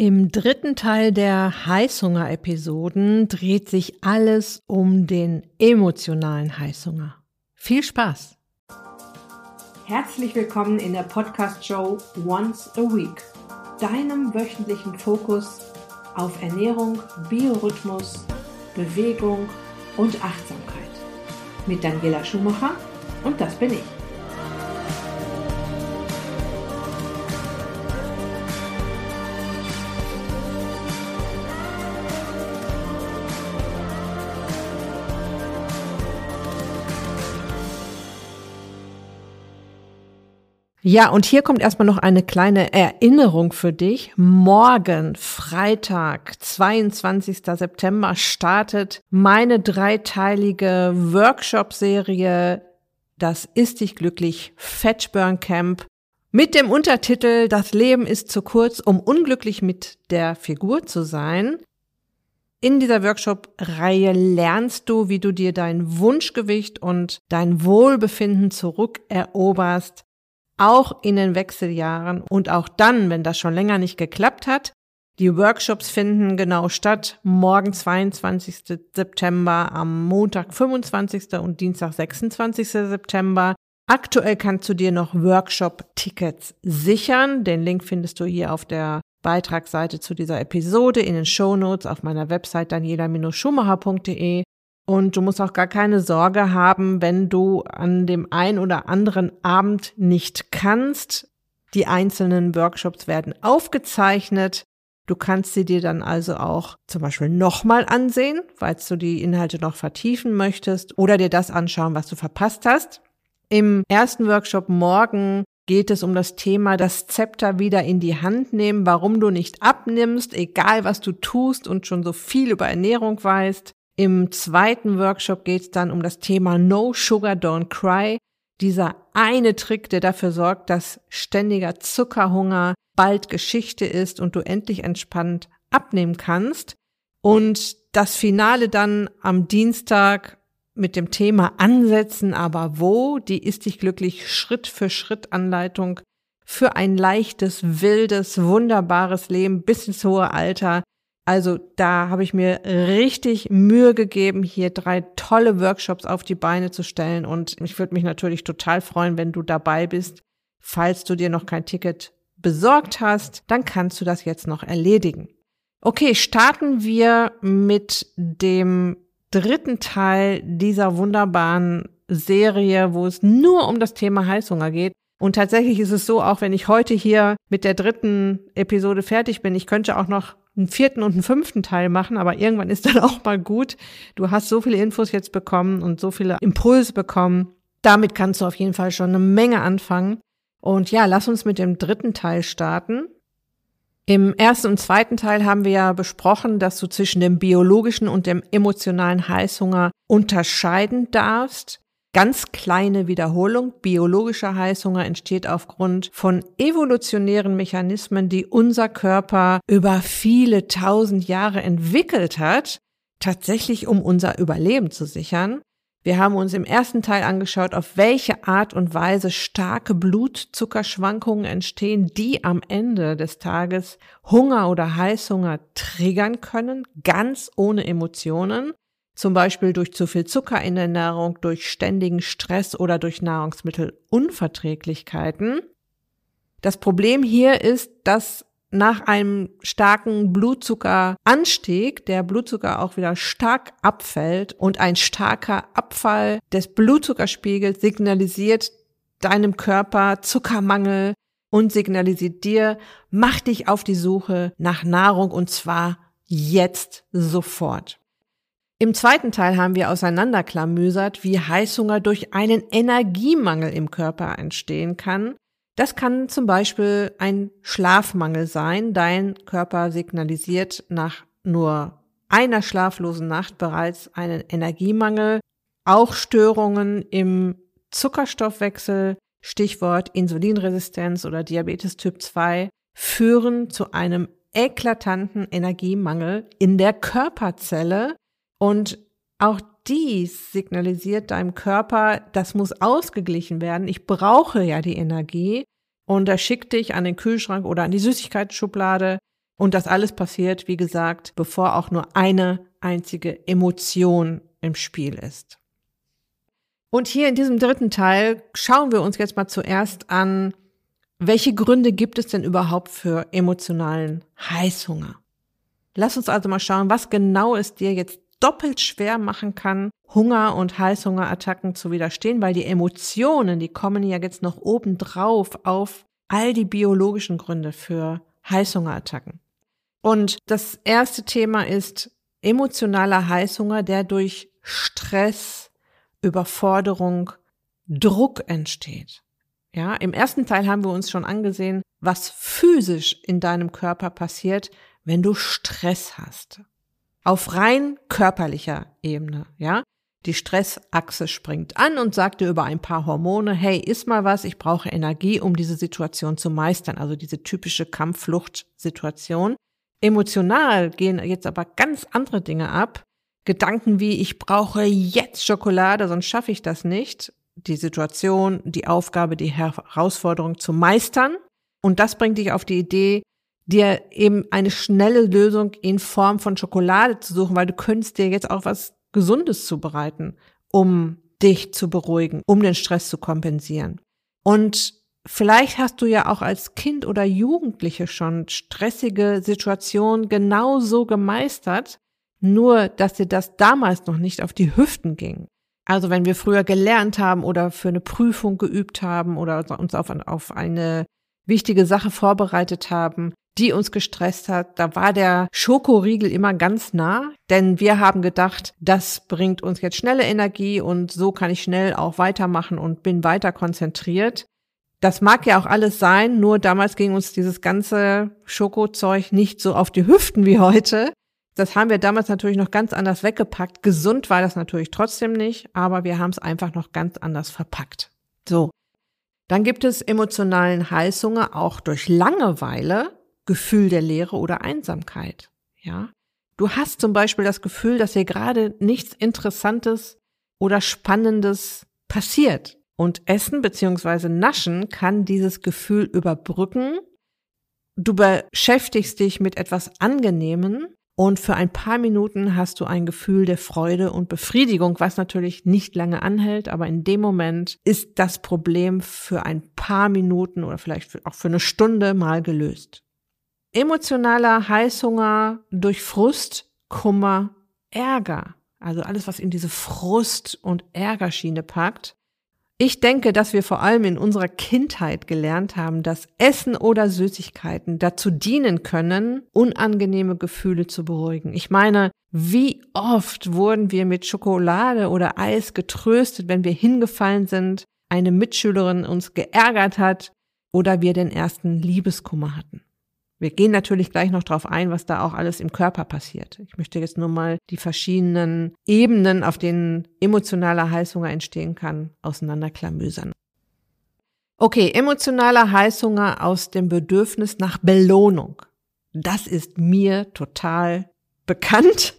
Im dritten Teil der Heißhunger-Episoden dreht sich alles um den emotionalen Heißhunger. Viel Spaß! Herzlich willkommen in der Podcast-Show Once a Week, deinem wöchentlichen Fokus auf Ernährung, Biorhythmus, Bewegung und Achtsamkeit. Mit Daniela Schumacher und das bin ich. Ja, und hier kommt erstmal noch eine kleine Erinnerung für dich. Morgen, Freitag, 22. September, startet meine dreiteilige Workshop-Serie Das ist dich glücklich Fatburn Camp mit dem Untertitel Das Leben ist zu kurz, um unglücklich mit der Figur zu sein. In dieser Workshop-Reihe lernst du, wie du dir dein Wunschgewicht und dein Wohlbefinden zurückeroberst, auch in den Wechseljahren und auch dann, wenn das schon länger nicht geklappt hat. Die Workshops finden genau statt. Morgen 22. September, am Montag 25. und Dienstag 26. September. Aktuell kannst du dir noch Workshop-Tickets sichern. Den Link findest du hier auf der Beitragsseite zu dieser Episode in den Show Notes auf meiner Website daniela-schumacher.de. Und du musst auch gar keine Sorge haben, wenn du an dem ein oder anderen Abend nicht kannst. Die einzelnen Workshops werden aufgezeichnet. Du kannst sie dir dann also auch zum Beispiel nochmal ansehen, falls du die Inhalte noch vertiefen möchtest oder dir das anschauen, was du verpasst hast. Im ersten Workshop morgen geht es um das Thema das Zepter wieder in die Hand nehmen, warum du nicht abnimmst, egal was du tust und schon so viel über Ernährung weißt. Im zweiten Workshop geht es dann um das Thema No Sugar Don't Cry. Dieser eine Trick, der dafür sorgt, dass ständiger Zuckerhunger bald Geschichte ist und du endlich entspannt abnehmen kannst. Und das Finale dann am Dienstag mit dem Thema Ansetzen, aber wo? Die ist dich glücklich Schritt für Schritt Anleitung für ein leichtes, wildes, wunderbares Leben bis ins hohe Alter. Also da habe ich mir richtig Mühe gegeben, hier drei tolle Workshops auf die Beine zu stellen. Und ich würde mich natürlich total freuen, wenn du dabei bist. Falls du dir noch kein Ticket besorgt hast, dann kannst du das jetzt noch erledigen. Okay, starten wir mit dem dritten Teil dieser wunderbaren Serie, wo es nur um das Thema Heißhunger geht. Und tatsächlich ist es so, auch wenn ich heute hier mit der dritten Episode fertig bin, ich könnte auch noch einen vierten und einen fünften Teil machen, aber irgendwann ist dann auch mal gut. Du hast so viele Infos jetzt bekommen und so viele Impulse bekommen. Damit kannst du auf jeden Fall schon eine Menge anfangen. Und ja, lass uns mit dem dritten Teil starten. Im ersten und zweiten Teil haben wir ja besprochen, dass du zwischen dem biologischen und dem emotionalen Heißhunger unterscheiden darfst. Ganz kleine Wiederholung. Biologischer Heißhunger entsteht aufgrund von evolutionären Mechanismen, die unser Körper über viele tausend Jahre entwickelt hat, tatsächlich um unser Überleben zu sichern. Wir haben uns im ersten Teil angeschaut, auf welche Art und Weise starke Blutzuckerschwankungen entstehen, die am Ende des Tages Hunger oder Heißhunger triggern können, ganz ohne Emotionen zum Beispiel durch zu viel Zucker in der Nahrung, durch ständigen Stress oder durch Nahrungsmittelunverträglichkeiten. Das Problem hier ist, dass nach einem starken Blutzuckeranstieg der Blutzucker auch wieder stark abfällt und ein starker Abfall des Blutzuckerspiegels signalisiert deinem Körper Zuckermangel und signalisiert dir, mach dich auf die Suche nach Nahrung und zwar jetzt sofort. Im zweiten Teil haben wir auseinanderklamüsert, wie Heißhunger durch einen Energiemangel im Körper entstehen kann. Das kann zum Beispiel ein Schlafmangel sein. Dein Körper signalisiert nach nur einer schlaflosen Nacht bereits einen Energiemangel. Auch Störungen im Zuckerstoffwechsel, Stichwort Insulinresistenz oder Diabetes Typ 2, führen zu einem eklatanten Energiemangel in der Körperzelle, und auch dies signalisiert deinem Körper, das muss ausgeglichen werden. Ich brauche ja die Energie. Und er schickt dich an den Kühlschrank oder an die Süßigkeitsschublade. Und das alles passiert, wie gesagt, bevor auch nur eine einzige Emotion im Spiel ist. Und hier in diesem dritten Teil schauen wir uns jetzt mal zuerst an, welche Gründe gibt es denn überhaupt für emotionalen Heißhunger? Lass uns also mal schauen, was genau es dir jetzt doppelt schwer machen kann, Hunger und Heißhungerattacken zu widerstehen, weil die Emotionen, die kommen ja jetzt noch obendrauf auf all die biologischen Gründe für Heißhungerattacken. Und das erste Thema ist emotionaler Heißhunger, der durch Stress, Überforderung, Druck entsteht. Ja, im ersten Teil haben wir uns schon angesehen, was physisch in deinem Körper passiert, wenn du Stress hast. Auf rein körperlicher Ebene, ja. Die Stressachse springt an und sagt dir über ein paar Hormone, hey, iss mal was, ich brauche Energie, um diese Situation zu meistern. Also diese typische Kampffluchtsituation. Emotional gehen jetzt aber ganz andere Dinge ab. Gedanken wie, ich brauche jetzt Schokolade, sonst schaffe ich das nicht. Die Situation, die Aufgabe, die Herausforderung zu meistern. Und das bringt dich auf die Idee, dir eben eine schnelle Lösung in Form von Schokolade zu suchen, weil du könntest dir jetzt auch was Gesundes zubereiten, um dich zu beruhigen, um den Stress zu kompensieren. Und vielleicht hast du ja auch als Kind oder Jugendliche schon stressige Situationen genauso gemeistert, nur dass dir das damals noch nicht auf die Hüften ging. Also wenn wir früher gelernt haben oder für eine Prüfung geübt haben oder uns auf, auf eine wichtige Sache vorbereitet haben, die uns gestresst hat. Da war der Schokoriegel immer ganz nah, denn wir haben gedacht, das bringt uns jetzt schnelle Energie und so kann ich schnell auch weitermachen und bin weiter konzentriert. Das mag ja auch alles sein, nur damals ging uns dieses ganze Schokozeug nicht so auf die Hüften wie heute. Das haben wir damals natürlich noch ganz anders weggepackt. Gesund war das natürlich trotzdem nicht, aber wir haben es einfach noch ganz anders verpackt. So. Dann gibt es emotionalen Heißhunger auch durch Langeweile Gefühl der Leere oder Einsamkeit. Ja. Du hast zum Beispiel das Gefühl, dass dir gerade nichts Interessantes oder Spannendes passiert. Und Essen beziehungsweise Naschen kann dieses Gefühl überbrücken. Du beschäftigst dich mit etwas Angenehmen und für ein paar Minuten hast du ein Gefühl der Freude und Befriedigung, was natürlich nicht lange anhält, aber in dem Moment ist das Problem für ein paar Minuten oder vielleicht auch für eine Stunde mal gelöst. Emotionaler Heißhunger durch Frust, Kummer, Ärger. Also alles, was in diese Frust- und Ärgerschiene packt. Ich denke, dass wir vor allem in unserer Kindheit gelernt haben, dass Essen oder Süßigkeiten dazu dienen können, unangenehme Gefühle zu beruhigen. Ich meine, wie oft wurden wir mit Schokolade oder Eis getröstet, wenn wir hingefallen sind, eine Mitschülerin uns geärgert hat oder wir den ersten Liebeskummer hatten. Wir gehen natürlich gleich noch darauf ein, was da auch alles im Körper passiert. Ich möchte jetzt nur mal die verschiedenen Ebenen, auf denen emotionaler Heißhunger entstehen kann, auseinanderklamüsern. Okay, emotionaler Heißhunger aus dem Bedürfnis nach Belohnung. Das ist mir total bekannt.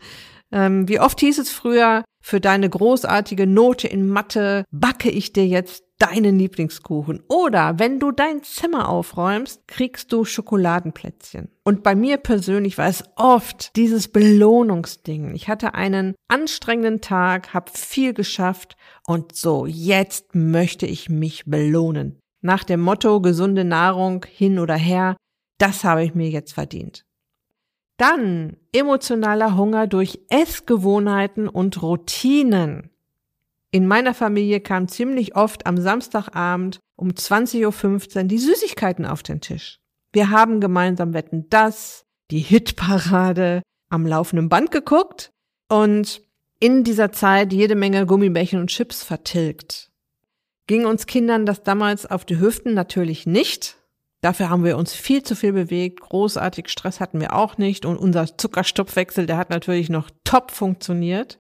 Ähm, wie oft hieß es früher, für deine großartige Note in Mathe backe ich dir jetzt deinen Lieblingskuchen. Oder wenn du dein Zimmer aufräumst, kriegst du Schokoladenplätzchen. Und bei mir persönlich war es oft dieses Belohnungsding. Ich hatte einen anstrengenden Tag, habe viel geschafft und so, jetzt möchte ich mich belohnen. Nach dem Motto gesunde Nahrung hin oder her, das habe ich mir jetzt verdient. Dann emotionaler Hunger durch Essgewohnheiten und Routinen. In meiner Familie kam ziemlich oft am Samstagabend um 20.15 Uhr die Süßigkeiten auf den Tisch. Wir haben gemeinsam Wetten das, die Hitparade am laufenden Band geguckt und in dieser Zeit jede Menge Gummibärchen und Chips vertilgt. Ging uns Kindern das damals auf die Hüften natürlich nicht. Dafür haben wir uns viel zu viel bewegt. Großartig Stress hatten wir auch nicht. Und unser Zuckerstoffwechsel, der hat natürlich noch top funktioniert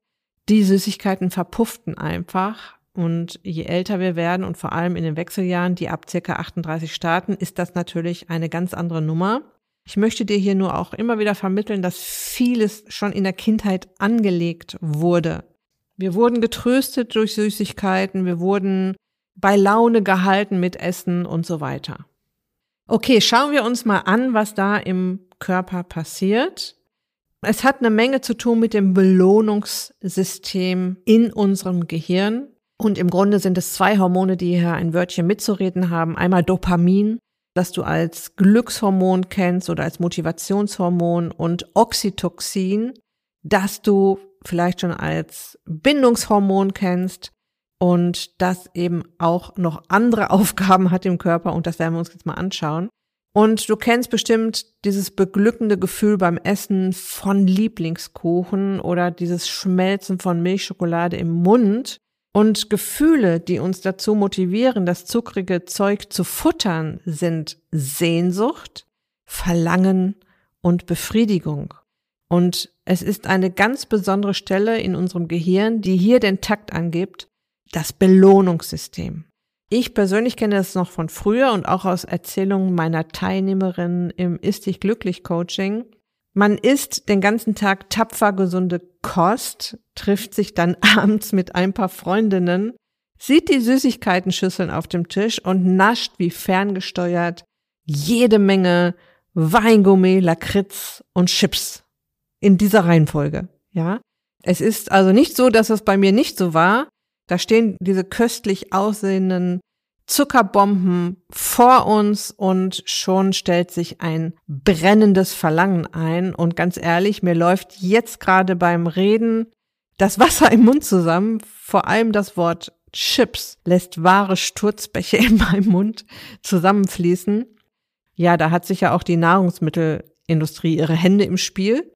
die Süßigkeiten verpufften einfach. Und je älter wir werden und vor allem in den Wechseljahren, die ab circa 38 starten, ist das natürlich eine ganz andere Nummer. Ich möchte dir hier nur auch immer wieder vermitteln, dass vieles schon in der Kindheit angelegt wurde. Wir wurden getröstet durch Süßigkeiten, wir wurden bei Laune gehalten mit Essen und so weiter. Okay, schauen wir uns mal an, was da im Körper passiert. Es hat eine Menge zu tun mit dem Belohnungssystem in unserem Gehirn. Und im Grunde sind es zwei Hormone, die hier ein Wörtchen mitzureden haben. Einmal Dopamin, das du als Glückshormon kennst oder als Motivationshormon und Oxytocin, das du vielleicht schon als Bindungshormon kennst und das eben auch noch andere Aufgaben hat im Körper und das werden wir uns jetzt mal anschauen. Und du kennst bestimmt dieses beglückende Gefühl beim Essen von Lieblingskuchen oder dieses Schmelzen von Milchschokolade im Mund. Und Gefühle, die uns dazu motivieren, das zuckrige Zeug zu futtern, sind Sehnsucht, Verlangen und Befriedigung. Und es ist eine ganz besondere Stelle in unserem Gehirn, die hier den Takt angibt, das Belohnungssystem. Ich persönlich kenne das noch von früher und auch aus Erzählungen meiner Teilnehmerinnen im Ist dich glücklich Coaching. Man isst den ganzen Tag tapfer gesunde Kost, trifft sich dann abends mit ein paar Freundinnen, sieht die Süßigkeitenschüsseln auf dem Tisch und nascht wie ferngesteuert jede Menge Weingummi, Lakritz und Chips. In dieser Reihenfolge, ja. Es ist also nicht so, dass es bei mir nicht so war. Da stehen diese köstlich aussehenden Zuckerbomben vor uns und schon stellt sich ein brennendes Verlangen ein. Und ganz ehrlich, mir läuft jetzt gerade beim Reden das Wasser im Mund zusammen. Vor allem das Wort Chips lässt wahre Sturzbäche in meinem Mund zusammenfließen. Ja, da hat sich ja auch die Nahrungsmittelindustrie ihre Hände im Spiel.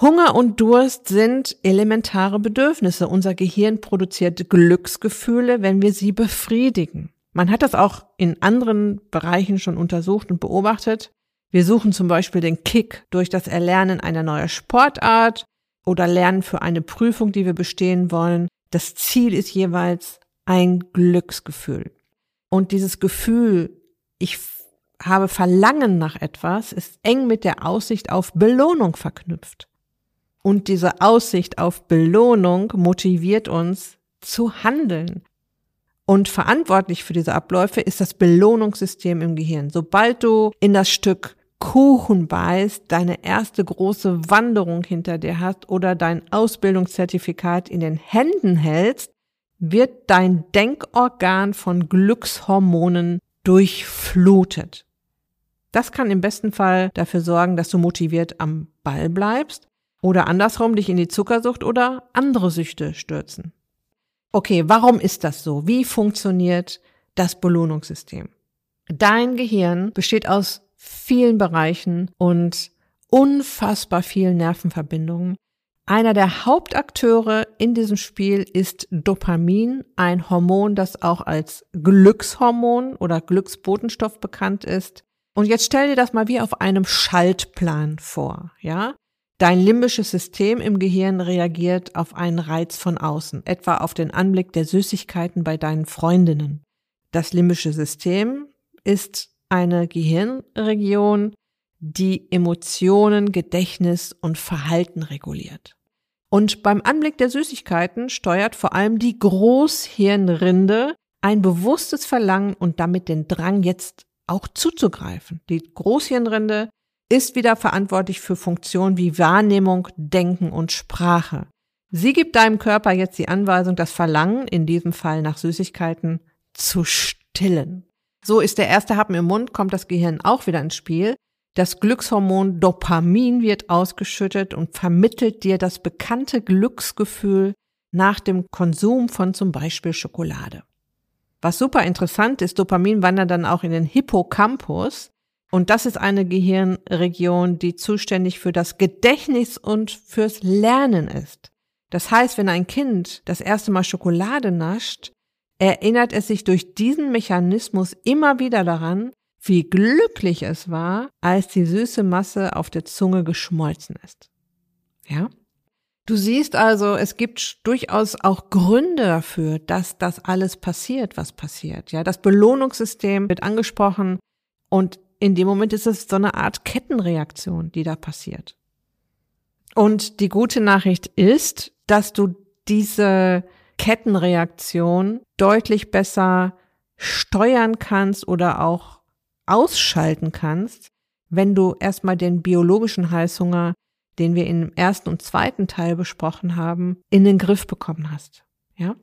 Hunger und Durst sind elementare Bedürfnisse. Unser Gehirn produziert Glücksgefühle, wenn wir sie befriedigen. Man hat das auch in anderen Bereichen schon untersucht und beobachtet. Wir suchen zum Beispiel den Kick durch das Erlernen einer neuen Sportart oder Lernen für eine Prüfung, die wir bestehen wollen. Das Ziel ist jeweils ein Glücksgefühl. Und dieses Gefühl, ich habe Verlangen nach etwas, ist eng mit der Aussicht auf Belohnung verknüpft. Und diese Aussicht auf Belohnung motiviert uns zu handeln. Und verantwortlich für diese Abläufe ist das Belohnungssystem im Gehirn. Sobald du in das Stück Kuchen beißt, deine erste große Wanderung hinter dir hast oder dein Ausbildungszertifikat in den Händen hältst, wird dein Denkorgan von Glückshormonen durchflutet. Das kann im besten Fall dafür sorgen, dass du motiviert am Ball bleibst oder andersrum dich in die Zuckersucht oder andere Süchte stürzen. Okay, warum ist das so? Wie funktioniert das Belohnungssystem? Dein Gehirn besteht aus vielen Bereichen und unfassbar vielen Nervenverbindungen. Einer der Hauptakteure in diesem Spiel ist Dopamin, ein Hormon, das auch als Glückshormon oder Glücksbotenstoff bekannt ist. Und jetzt stell dir das mal wie auf einem Schaltplan vor, ja? Dein limbisches System im Gehirn reagiert auf einen Reiz von außen, etwa auf den Anblick der Süßigkeiten bei deinen Freundinnen. Das limbische System ist eine Gehirnregion, die Emotionen, Gedächtnis und Verhalten reguliert. Und beim Anblick der Süßigkeiten steuert vor allem die Großhirnrinde ein bewusstes Verlangen und damit den Drang, jetzt auch zuzugreifen. Die Großhirnrinde ist wieder verantwortlich für Funktionen wie Wahrnehmung, Denken und Sprache. Sie gibt deinem Körper jetzt die Anweisung, das Verlangen, in diesem Fall nach Süßigkeiten, zu stillen. So ist der erste Happen im Mund, kommt das Gehirn auch wieder ins Spiel. Das Glückshormon Dopamin wird ausgeschüttet und vermittelt dir das bekannte Glücksgefühl nach dem Konsum von zum Beispiel Schokolade. Was super interessant ist, Dopamin wandert dann auch in den Hippocampus. Und das ist eine Gehirnregion, die zuständig für das Gedächtnis und fürs Lernen ist. Das heißt, wenn ein Kind das erste Mal Schokolade nascht, erinnert es sich durch diesen Mechanismus immer wieder daran, wie glücklich es war, als die süße Masse auf der Zunge geschmolzen ist. Ja? Du siehst also, es gibt durchaus auch Gründe dafür, dass das alles passiert, was passiert. Ja, das Belohnungssystem wird angesprochen und in dem Moment ist es so eine Art Kettenreaktion, die da passiert. Und die gute Nachricht ist, dass du diese Kettenreaktion deutlich besser steuern kannst oder auch ausschalten kannst, wenn du erstmal den biologischen Heißhunger, den wir im ersten und zweiten Teil besprochen haben, in den Griff bekommen hast. Ja?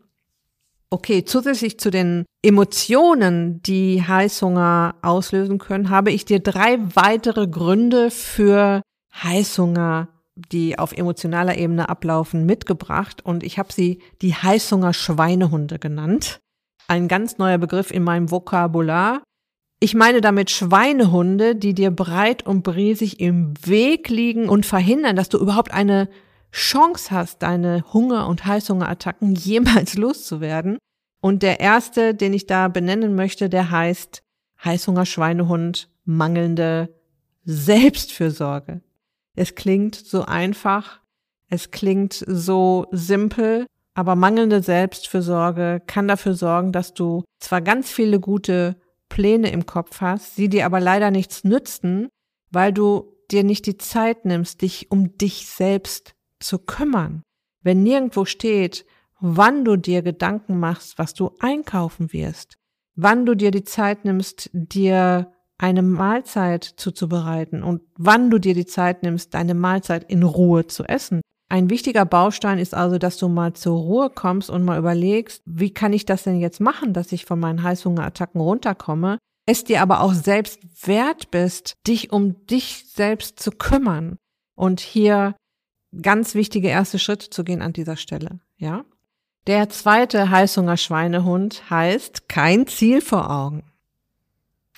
Okay, zusätzlich zu den Emotionen, die Heißhunger auslösen können, habe ich dir drei weitere Gründe für Heißhunger, die auf emotionaler Ebene ablaufen, mitgebracht und ich habe sie die Heißhunger Schweinehunde genannt. Ein ganz neuer Begriff in meinem Vokabular. Ich meine damit Schweinehunde, die dir breit und briesig im Weg liegen und verhindern, dass du überhaupt eine Chance hast, deine Hunger- und Heißhungerattacken jemals loszuwerden. Und der erste, den ich da benennen möchte, der heißt Heißhunger Schweinehund, mangelnde Selbstfürsorge. Es klingt so einfach, es klingt so simpel, aber mangelnde Selbstfürsorge kann dafür sorgen, dass du zwar ganz viele gute Pläne im Kopf hast, sie dir aber leider nichts nützen, weil du dir nicht die Zeit nimmst, dich um dich selbst zu kümmern. Wenn nirgendwo steht, wann du dir Gedanken machst, was du einkaufen wirst, wann du dir die Zeit nimmst, dir eine Mahlzeit zuzubereiten und wann du dir die Zeit nimmst, deine Mahlzeit in Ruhe zu essen. Ein wichtiger Baustein ist also, dass du mal zur Ruhe kommst und mal überlegst, wie kann ich das denn jetzt machen, dass ich von meinen Heißhungerattacken runterkomme, es dir aber auch selbst wert bist, dich um dich selbst zu kümmern und hier ganz wichtige erste Schritte zu gehen an dieser Stelle, ja? Der zweite Heißhunger-Schweinehund heißt kein Ziel vor Augen.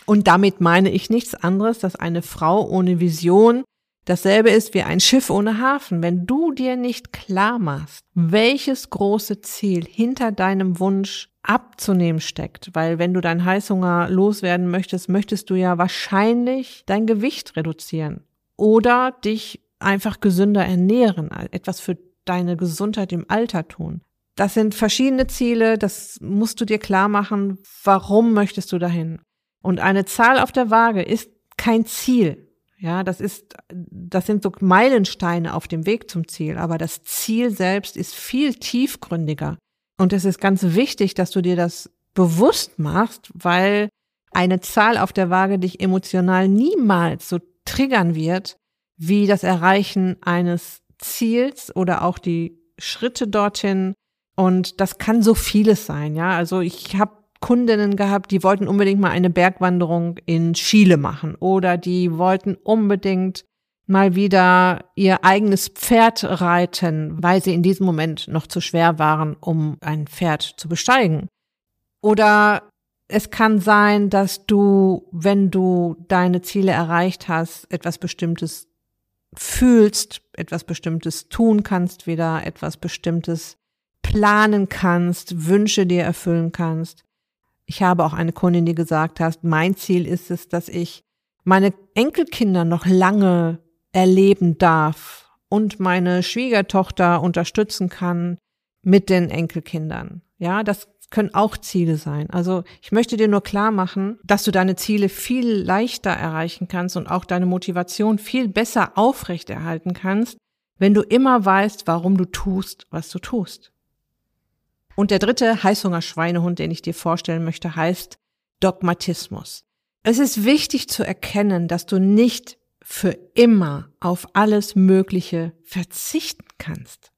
Und damit meine ich nichts anderes, dass eine Frau ohne Vision dasselbe ist wie ein Schiff ohne Hafen. Wenn du dir nicht klar machst, welches große Ziel hinter deinem Wunsch abzunehmen steckt, weil wenn du deinen Heißhunger loswerden möchtest, möchtest du ja wahrscheinlich dein Gewicht reduzieren oder dich einfach gesünder ernähren, etwas für deine Gesundheit im Alter tun. Das sind verschiedene Ziele, das musst du dir klar machen, warum möchtest du dahin? Und eine Zahl auf der Waage ist kein Ziel. Ja, das ist, das sind so Meilensteine auf dem Weg zum Ziel, aber das Ziel selbst ist viel tiefgründiger. Und es ist ganz wichtig, dass du dir das bewusst machst, weil eine Zahl auf der Waage dich emotional niemals so triggern wird, wie das Erreichen eines Ziels oder auch die Schritte dorthin, und das kann so vieles sein, ja. Also ich habe Kundinnen gehabt, die wollten unbedingt mal eine Bergwanderung in Chile machen oder die wollten unbedingt mal wieder ihr eigenes Pferd reiten, weil sie in diesem Moment noch zu schwer waren, um ein Pferd zu besteigen. Oder es kann sein, dass du, wenn du deine Ziele erreicht hast, etwas Bestimmtes fühlst, etwas Bestimmtes tun kannst, wieder etwas Bestimmtes planen kannst, Wünsche dir erfüllen kannst. Ich habe auch eine Kundin, die gesagt hat, mein Ziel ist es, dass ich meine Enkelkinder noch lange erleben darf und meine Schwiegertochter unterstützen kann mit den Enkelkindern. Ja, das können auch Ziele sein. Also ich möchte dir nur klar machen, dass du deine Ziele viel leichter erreichen kannst und auch deine Motivation viel besser aufrechterhalten kannst, wenn du immer weißt, warum du tust, was du tust. Und der dritte Heißhunger-Schweinehund, den ich dir vorstellen möchte, heißt Dogmatismus. Es ist wichtig zu erkennen, dass du nicht für immer auf alles Mögliche verzichten kannst.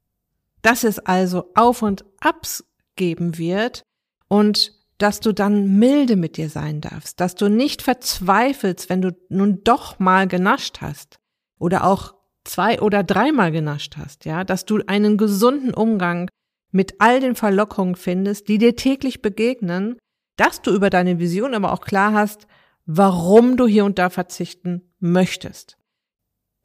Dass es also Auf und Abs geben wird und dass du dann milde mit dir sein darfst, dass du nicht verzweifelst, wenn du nun doch mal genascht hast oder auch zwei oder dreimal genascht hast, ja, dass du einen gesunden Umgang mit all den Verlockungen findest, die dir täglich begegnen, dass du über deine Vision aber auch klar hast, warum du hier und da verzichten möchtest.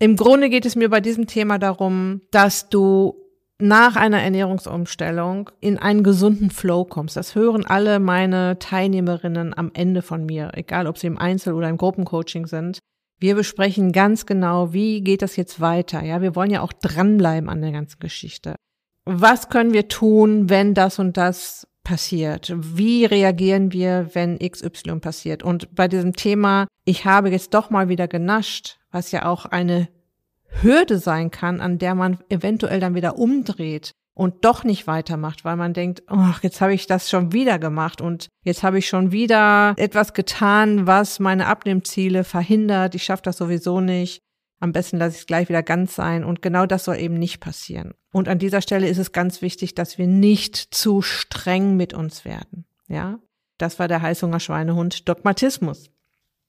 Im Grunde geht es mir bei diesem Thema darum, dass du nach einer Ernährungsumstellung in einen gesunden Flow kommst. Das hören alle meine Teilnehmerinnen am Ende von mir, egal ob sie im Einzel- oder im Gruppencoaching sind. Wir besprechen ganz genau, wie geht das jetzt weiter. Ja, wir wollen ja auch dranbleiben an der ganzen Geschichte was können wir tun, wenn das und das passiert? Wie reagieren wir, wenn XY passiert? Und bei diesem Thema, ich habe jetzt doch mal wieder genascht, was ja auch eine Hürde sein kann, an der man eventuell dann wieder umdreht, und doch nicht weitermacht, weil man denkt, ach, jetzt habe ich das schon wieder gemacht und jetzt habe ich schon wieder etwas getan, was meine Abnehmziele verhindert. Ich schaffe das sowieso nicht. Am besten lasse ich es gleich wieder ganz sein. Und genau das soll eben nicht passieren. Und an dieser Stelle ist es ganz wichtig, dass wir nicht zu streng mit uns werden. Ja, das war der Heißhunger-Schweinehund Dogmatismus.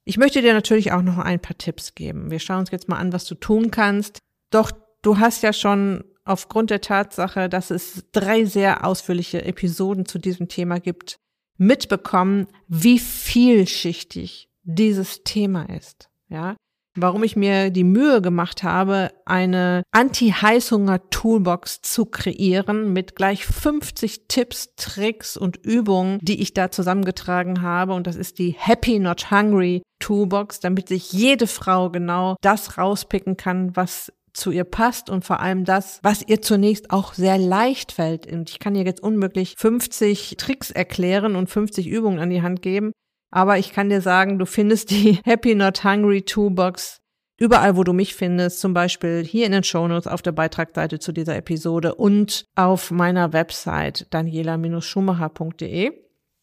Ich möchte dir natürlich auch noch ein paar Tipps geben. Wir schauen uns jetzt mal an, was du tun kannst. Doch du hast ja schon aufgrund der Tatsache, dass es drei sehr ausführliche Episoden zu diesem Thema gibt, mitbekommen, wie vielschichtig dieses Thema ist. Ja, warum ich mir die Mühe gemacht habe, eine Anti-Heißhunger-Toolbox zu kreieren mit gleich 50 Tipps, Tricks und Übungen, die ich da zusammengetragen habe. Und das ist die Happy Not Hungry Toolbox, damit sich jede Frau genau das rauspicken kann, was zu ihr passt und vor allem das, was ihr zunächst auch sehr leicht fällt. Und ich kann ihr jetzt unmöglich 50 Tricks erklären und 50 Übungen an die Hand geben. Aber ich kann dir sagen, du findest die Happy Not Hungry Toolbox überall, wo du mich findest, zum Beispiel hier in den Shownotes auf der Beitragsseite zu dieser Episode und auf meiner Website daniela-schumacher.de.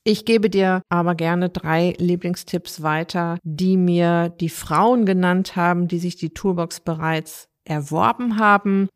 Ich gebe dir aber gerne drei Lieblingstipps weiter, die mir die Frauen genannt haben, die sich die Toolbox bereits erworben haben.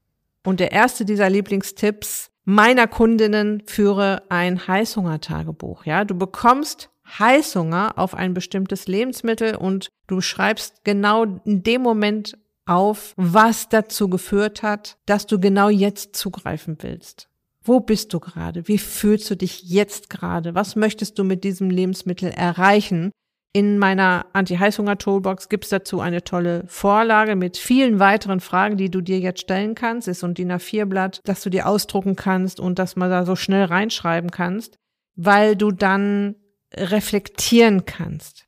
Und der erste dieser Lieblingstipps meiner Kundinnen führe ein Heißhungertagebuch. Ja, du bekommst Heißhunger auf ein bestimmtes Lebensmittel und du schreibst genau in dem Moment auf, was dazu geführt hat, dass du genau jetzt zugreifen willst. Wo bist du gerade? Wie fühlst du dich jetzt gerade? Was möchtest du mit diesem Lebensmittel erreichen? In meiner Anti-Heißhunger-Toolbox gibt's dazu eine tolle Vorlage mit vielen weiteren Fragen, die du dir jetzt stellen kannst. Ist so ein DIN A4-Blatt, das du dir ausdrucken kannst und das man da so schnell reinschreiben kannst, weil du dann reflektieren kannst.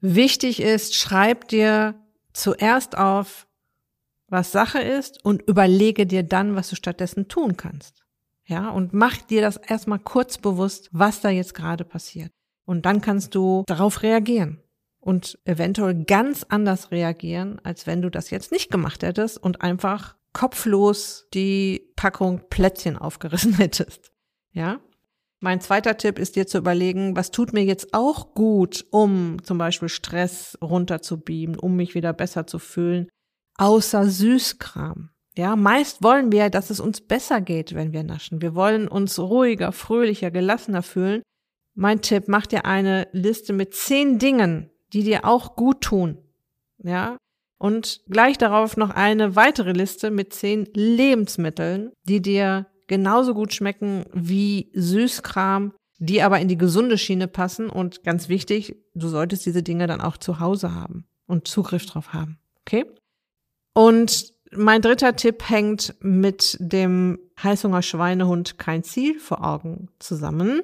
Wichtig ist, schreib dir zuerst auf, was Sache ist und überlege dir dann, was du stattdessen tun kannst. Ja, und mach dir das erstmal kurz bewusst, was da jetzt gerade passiert. Und dann kannst du darauf reagieren und eventuell ganz anders reagieren, als wenn du das jetzt nicht gemacht hättest und einfach kopflos die Packung Plätzchen aufgerissen hättest. Ja? Mein zweiter Tipp ist dir zu überlegen, was tut mir jetzt auch gut, um zum Beispiel Stress runterzubieben, um mich wieder besser zu fühlen, außer Süßkram. Ja, meist wollen wir, dass es uns besser geht, wenn wir naschen. Wir wollen uns ruhiger, fröhlicher, gelassener fühlen. Mein Tipp, mach dir eine Liste mit zehn Dingen, die dir auch gut tun. Ja. Und gleich darauf noch eine weitere Liste mit zehn Lebensmitteln, die dir genauso gut schmecken wie Süßkram, die aber in die gesunde Schiene passen. Und ganz wichtig, du solltest diese Dinge dann auch zu Hause haben und Zugriff drauf haben. Okay? Und mein dritter Tipp hängt mit dem Heißhunger Schweinehund kein Ziel vor Augen zusammen.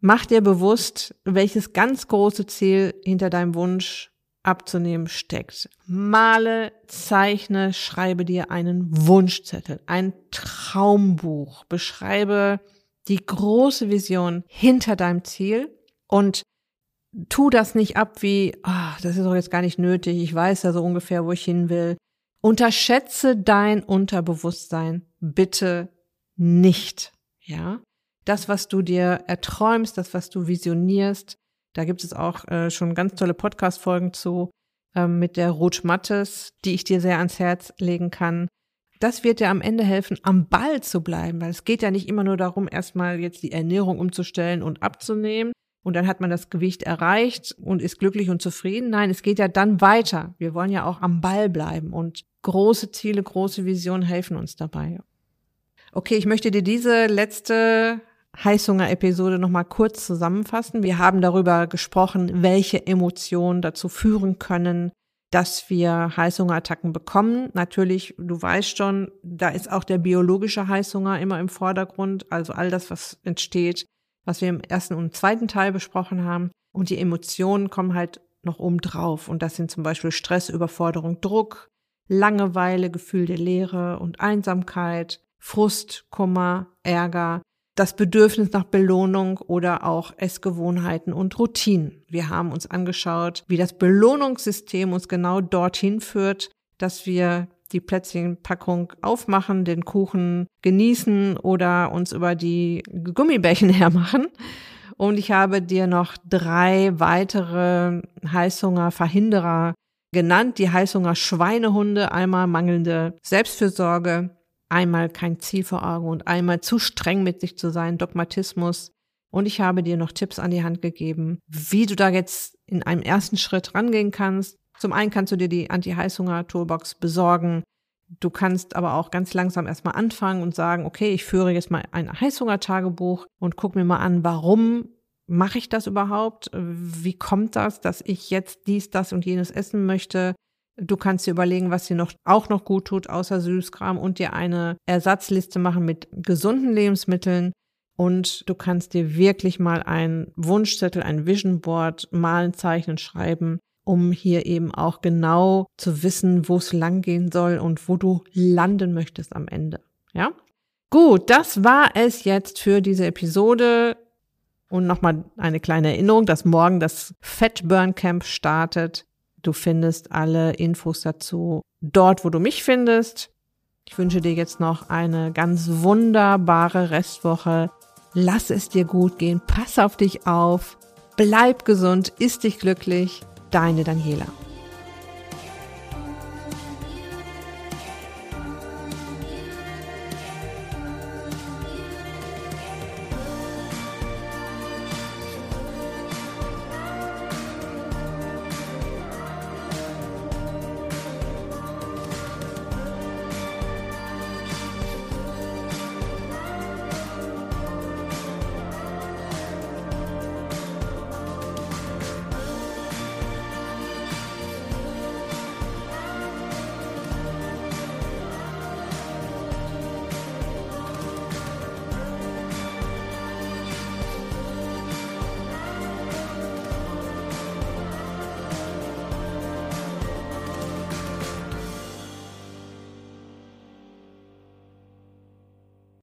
Mach dir bewusst, welches ganz große Ziel hinter deinem Wunsch abzunehmen steckt. Male, zeichne, schreibe dir einen Wunschzettel, ein Traumbuch, beschreibe die große Vision hinter deinem Ziel und tu das nicht ab wie, oh, das ist doch jetzt gar nicht nötig, ich weiß ja so ungefähr, wo ich hin will. Unterschätze dein Unterbewusstsein bitte nicht, ja? das, was du dir erträumst, das, was du visionierst. Da gibt es auch äh, schon ganz tolle Podcast-Folgen zu ähm, mit der Ruth Mattes, die ich dir sehr ans Herz legen kann. Das wird dir am Ende helfen, am Ball zu bleiben, weil es geht ja nicht immer nur darum, erstmal jetzt die Ernährung umzustellen und abzunehmen und dann hat man das Gewicht erreicht und ist glücklich und zufrieden. Nein, es geht ja dann weiter. Wir wollen ja auch am Ball bleiben und große Ziele, große Visionen helfen uns dabei. Okay, ich möchte dir diese letzte Heißhunger-Episode nochmal kurz zusammenfassen. Wir haben darüber gesprochen, welche Emotionen dazu führen können, dass wir Heißhungerattacken bekommen. Natürlich, du weißt schon, da ist auch der biologische Heißhunger immer im Vordergrund, also all das, was entsteht, was wir im ersten und zweiten Teil besprochen haben. Und die Emotionen kommen halt noch oben drauf. Und das sind zum Beispiel Stress, Überforderung, Druck, Langeweile, Gefühl der Leere und Einsamkeit, Frust, Kummer, Ärger, das Bedürfnis nach Belohnung oder auch Essgewohnheiten und Routinen. Wir haben uns angeschaut, wie das Belohnungssystem uns genau dorthin führt, dass wir die Plätzchenpackung aufmachen, den Kuchen genießen oder uns über die Gummibärchen hermachen. Und ich habe dir noch drei weitere Heißhungerverhinderer genannt. Die Heißhunger Schweinehunde, einmal mangelnde Selbstfürsorge, einmal kein Ziel vor Augen und einmal zu streng mit sich zu sein, Dogmatismus. Und ich habe dir noch Tipps an die Hand gegeben, wie du da jetzt in einem ersten Schritt rangehen kannst. Zum einen kannst du dir die Anti-Heißhunger-Toolbox besorgen. Du kannst aber auch ganz langsam erstmal anfangen und sagen, okay, ich führe jetzt mal ein Heißhunger-Tagebuch und guck mir mal an, warum mache ich das überhaupt? Wie kommt das, dass ich jetzt dies, das und jenes essen möchte? Du kannst dir überlegen, was dir noch, auch noch gut tut, außer Süßkram und dir eine Ersatzliste machen mit gesunden Lebensmitteln. Und du kannst dir wirklich mal ein Wunschzettel, ein Vision Board malen, zeichnen, schreiben, um hier eben auch genau zu wissen, wo es langgehen soll und wo du landen möchtest am Ende. Ja? Gut, das war es jetzt für diese Episode. Und nochmal eine kleine Erinnerung, dass morgen das Fat Burn Camp startet. Du findest alle Infos dazu dort, wo du mich findest. Ich wünsche dir jetzt noch eine ganz wunderbare Restwoche. Lass es dir gut gehen. Pass auf dich auf. Bleib gesund. Ist dich glücklich. Deine Daniela.